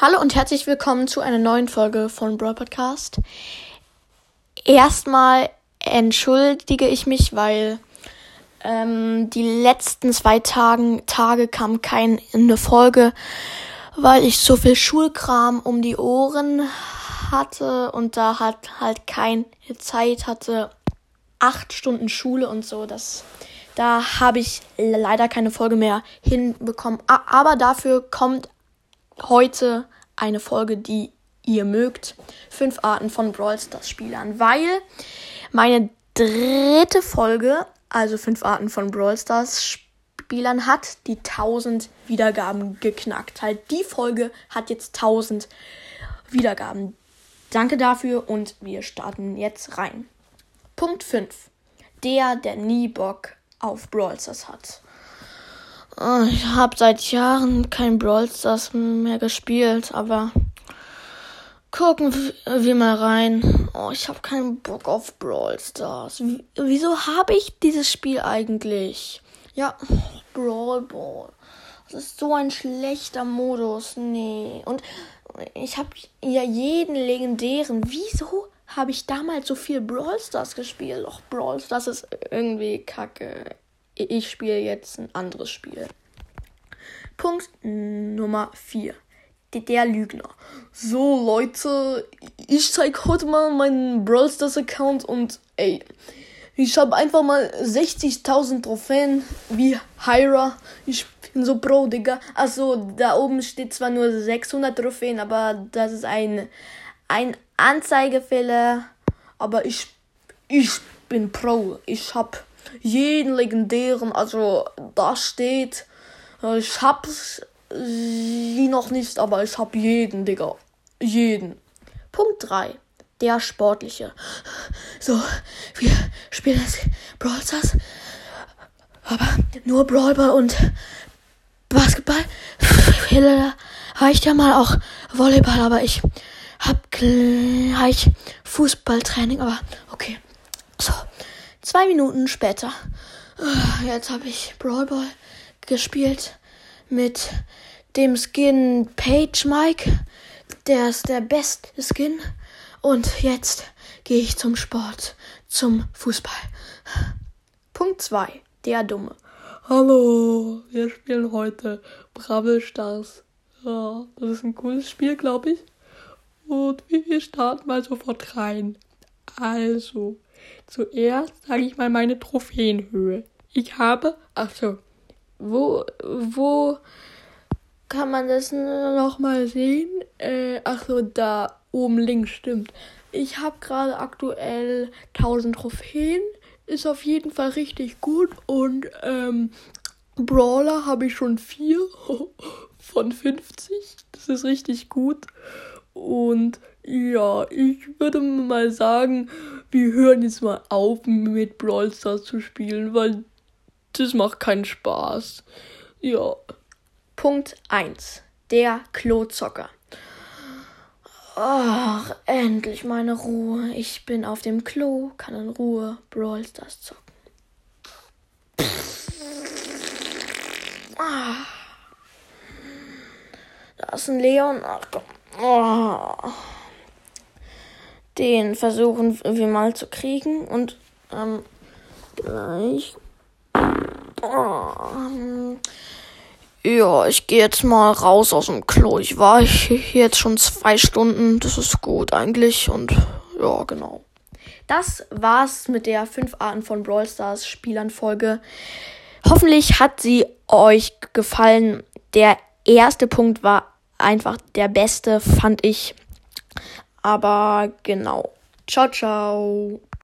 Hallo und herzlich willkommen zu einer neuen Folge von Brawl Podcast. Erstmal entschuldige ich mich, weil ähm, die letzten zwei Tagen, Tage kam keine Folge, weil ich so viel Schulkram um die Ohren hatte und da hat halt keine Zeit hatte. Acht Stunden Schule und so, das da habe ich leider keine Folge mehr hinbekommen. Aber dafür kommt heute eine Folge, die ihr mögt. Fünf Arten von Brawl Stars Spielern, weil meine dritte Folge, also fünf Arten von Brawl Stars Spielern, hat die 1000 Wiedergaben geknackt. Halt, die Folge hat jetzt 1000 Wiedergaben. Danke dafür und wir starten jetzt rein. Punkt 5. Der, der nie Bock auf Brawl Stars hat. Oh, ich habe seit Jahren kein Brawl Stars mehr gespielt, aber gucken wir mal rein. Oh, ich habe keinen Bock auf Brawl Stars. Wieso habe ich dieses Spiel eigentlich? Ja, Brawl Ball. Das ist so ein schlechter Modus. Nee. Und ich habe ja jeden legendären. Wieso habe ich damals so viel Brawl Stars gespielt? Doch, Brawl Stars ist irgendwie kacke ich spiele jetzt ein anderes Spiel. Punkt Nummer 4. Der Lügner. So, Leute, ich zeig heute mal meinen Brawl Stars Account und ey, ich habe einfach mal 60.000 Trophäen wie Hyra. Ich bin so pro, Digga. Also, da oben steht zwar nur 600 Trophäen, aber das ist ein, ein Anzeigefehler. Aber ich, ich bin pro. Ich hab jeden legendären, also da steht, äh, ich hab's sie noch nicht, aber ich hab jeden, Digga. Jeden. Punkt 3. Der Sportliche. So, wir spielen jetzt Brawl Stars. Aber nur Brawlball und Basketball. Reicht ja mal auch Volleyball, aber ich hab gleich Fußballtraining, aber okay. So, Zwei Minuten später. Ah, jetzt habe ich Brawl Ball gespielt mit dem Skin Page Mike. Der ist der beste Skin. Und jetzt gehe ich zum Sport, zum Fußball. Punkt 2. Der Dumme. Hallo, wir spielen heute Bravel Stars. Ja, das ist ein cooles Spiel, glaube ich. Und wir starten mal sofort rein. Also, Zuerst sage ich mal meine Trophäenhöhe. Ich habe, ach so, wo, wo kann man das noch mal sehen? Äh, ach so, da oben links stimmt. Ich habe gerade aktuell 1000 Trophäen, ist auf jeden Fall richtig gut und ähm, Brawler habe ich schon 4 von 50. Das ist richtig gut. Und ja, ich würde mal sagen, wir hören jetzt mal auf mit Brawl Stars zu spielen, weil das macht keinen Spaß. Ja. Punkt 1. Der Klozocker. Ach, endlich meine Ruhe. Ich bin auf dem Klo, kann in Ruhe Brawl Stars zocken. Ah. Da ist ein Leon. Ach komm. Oh den versuchen wir mal zu kriegen und ähm, gleich. Oh, ja, ich gehe jetzt mal raus aus dem Klo. Ich war hier jetzt schon zwei Stunden. Das ist gut eigentlich. Und ja, genau. Das war's mit der 5 Arten von Brawl Stars Spielern Folge. Hoffentlich hat sie euch gefallen. Der erste Punkt war einfach der beste, fand ich. Aber genau. Ciao, ciao.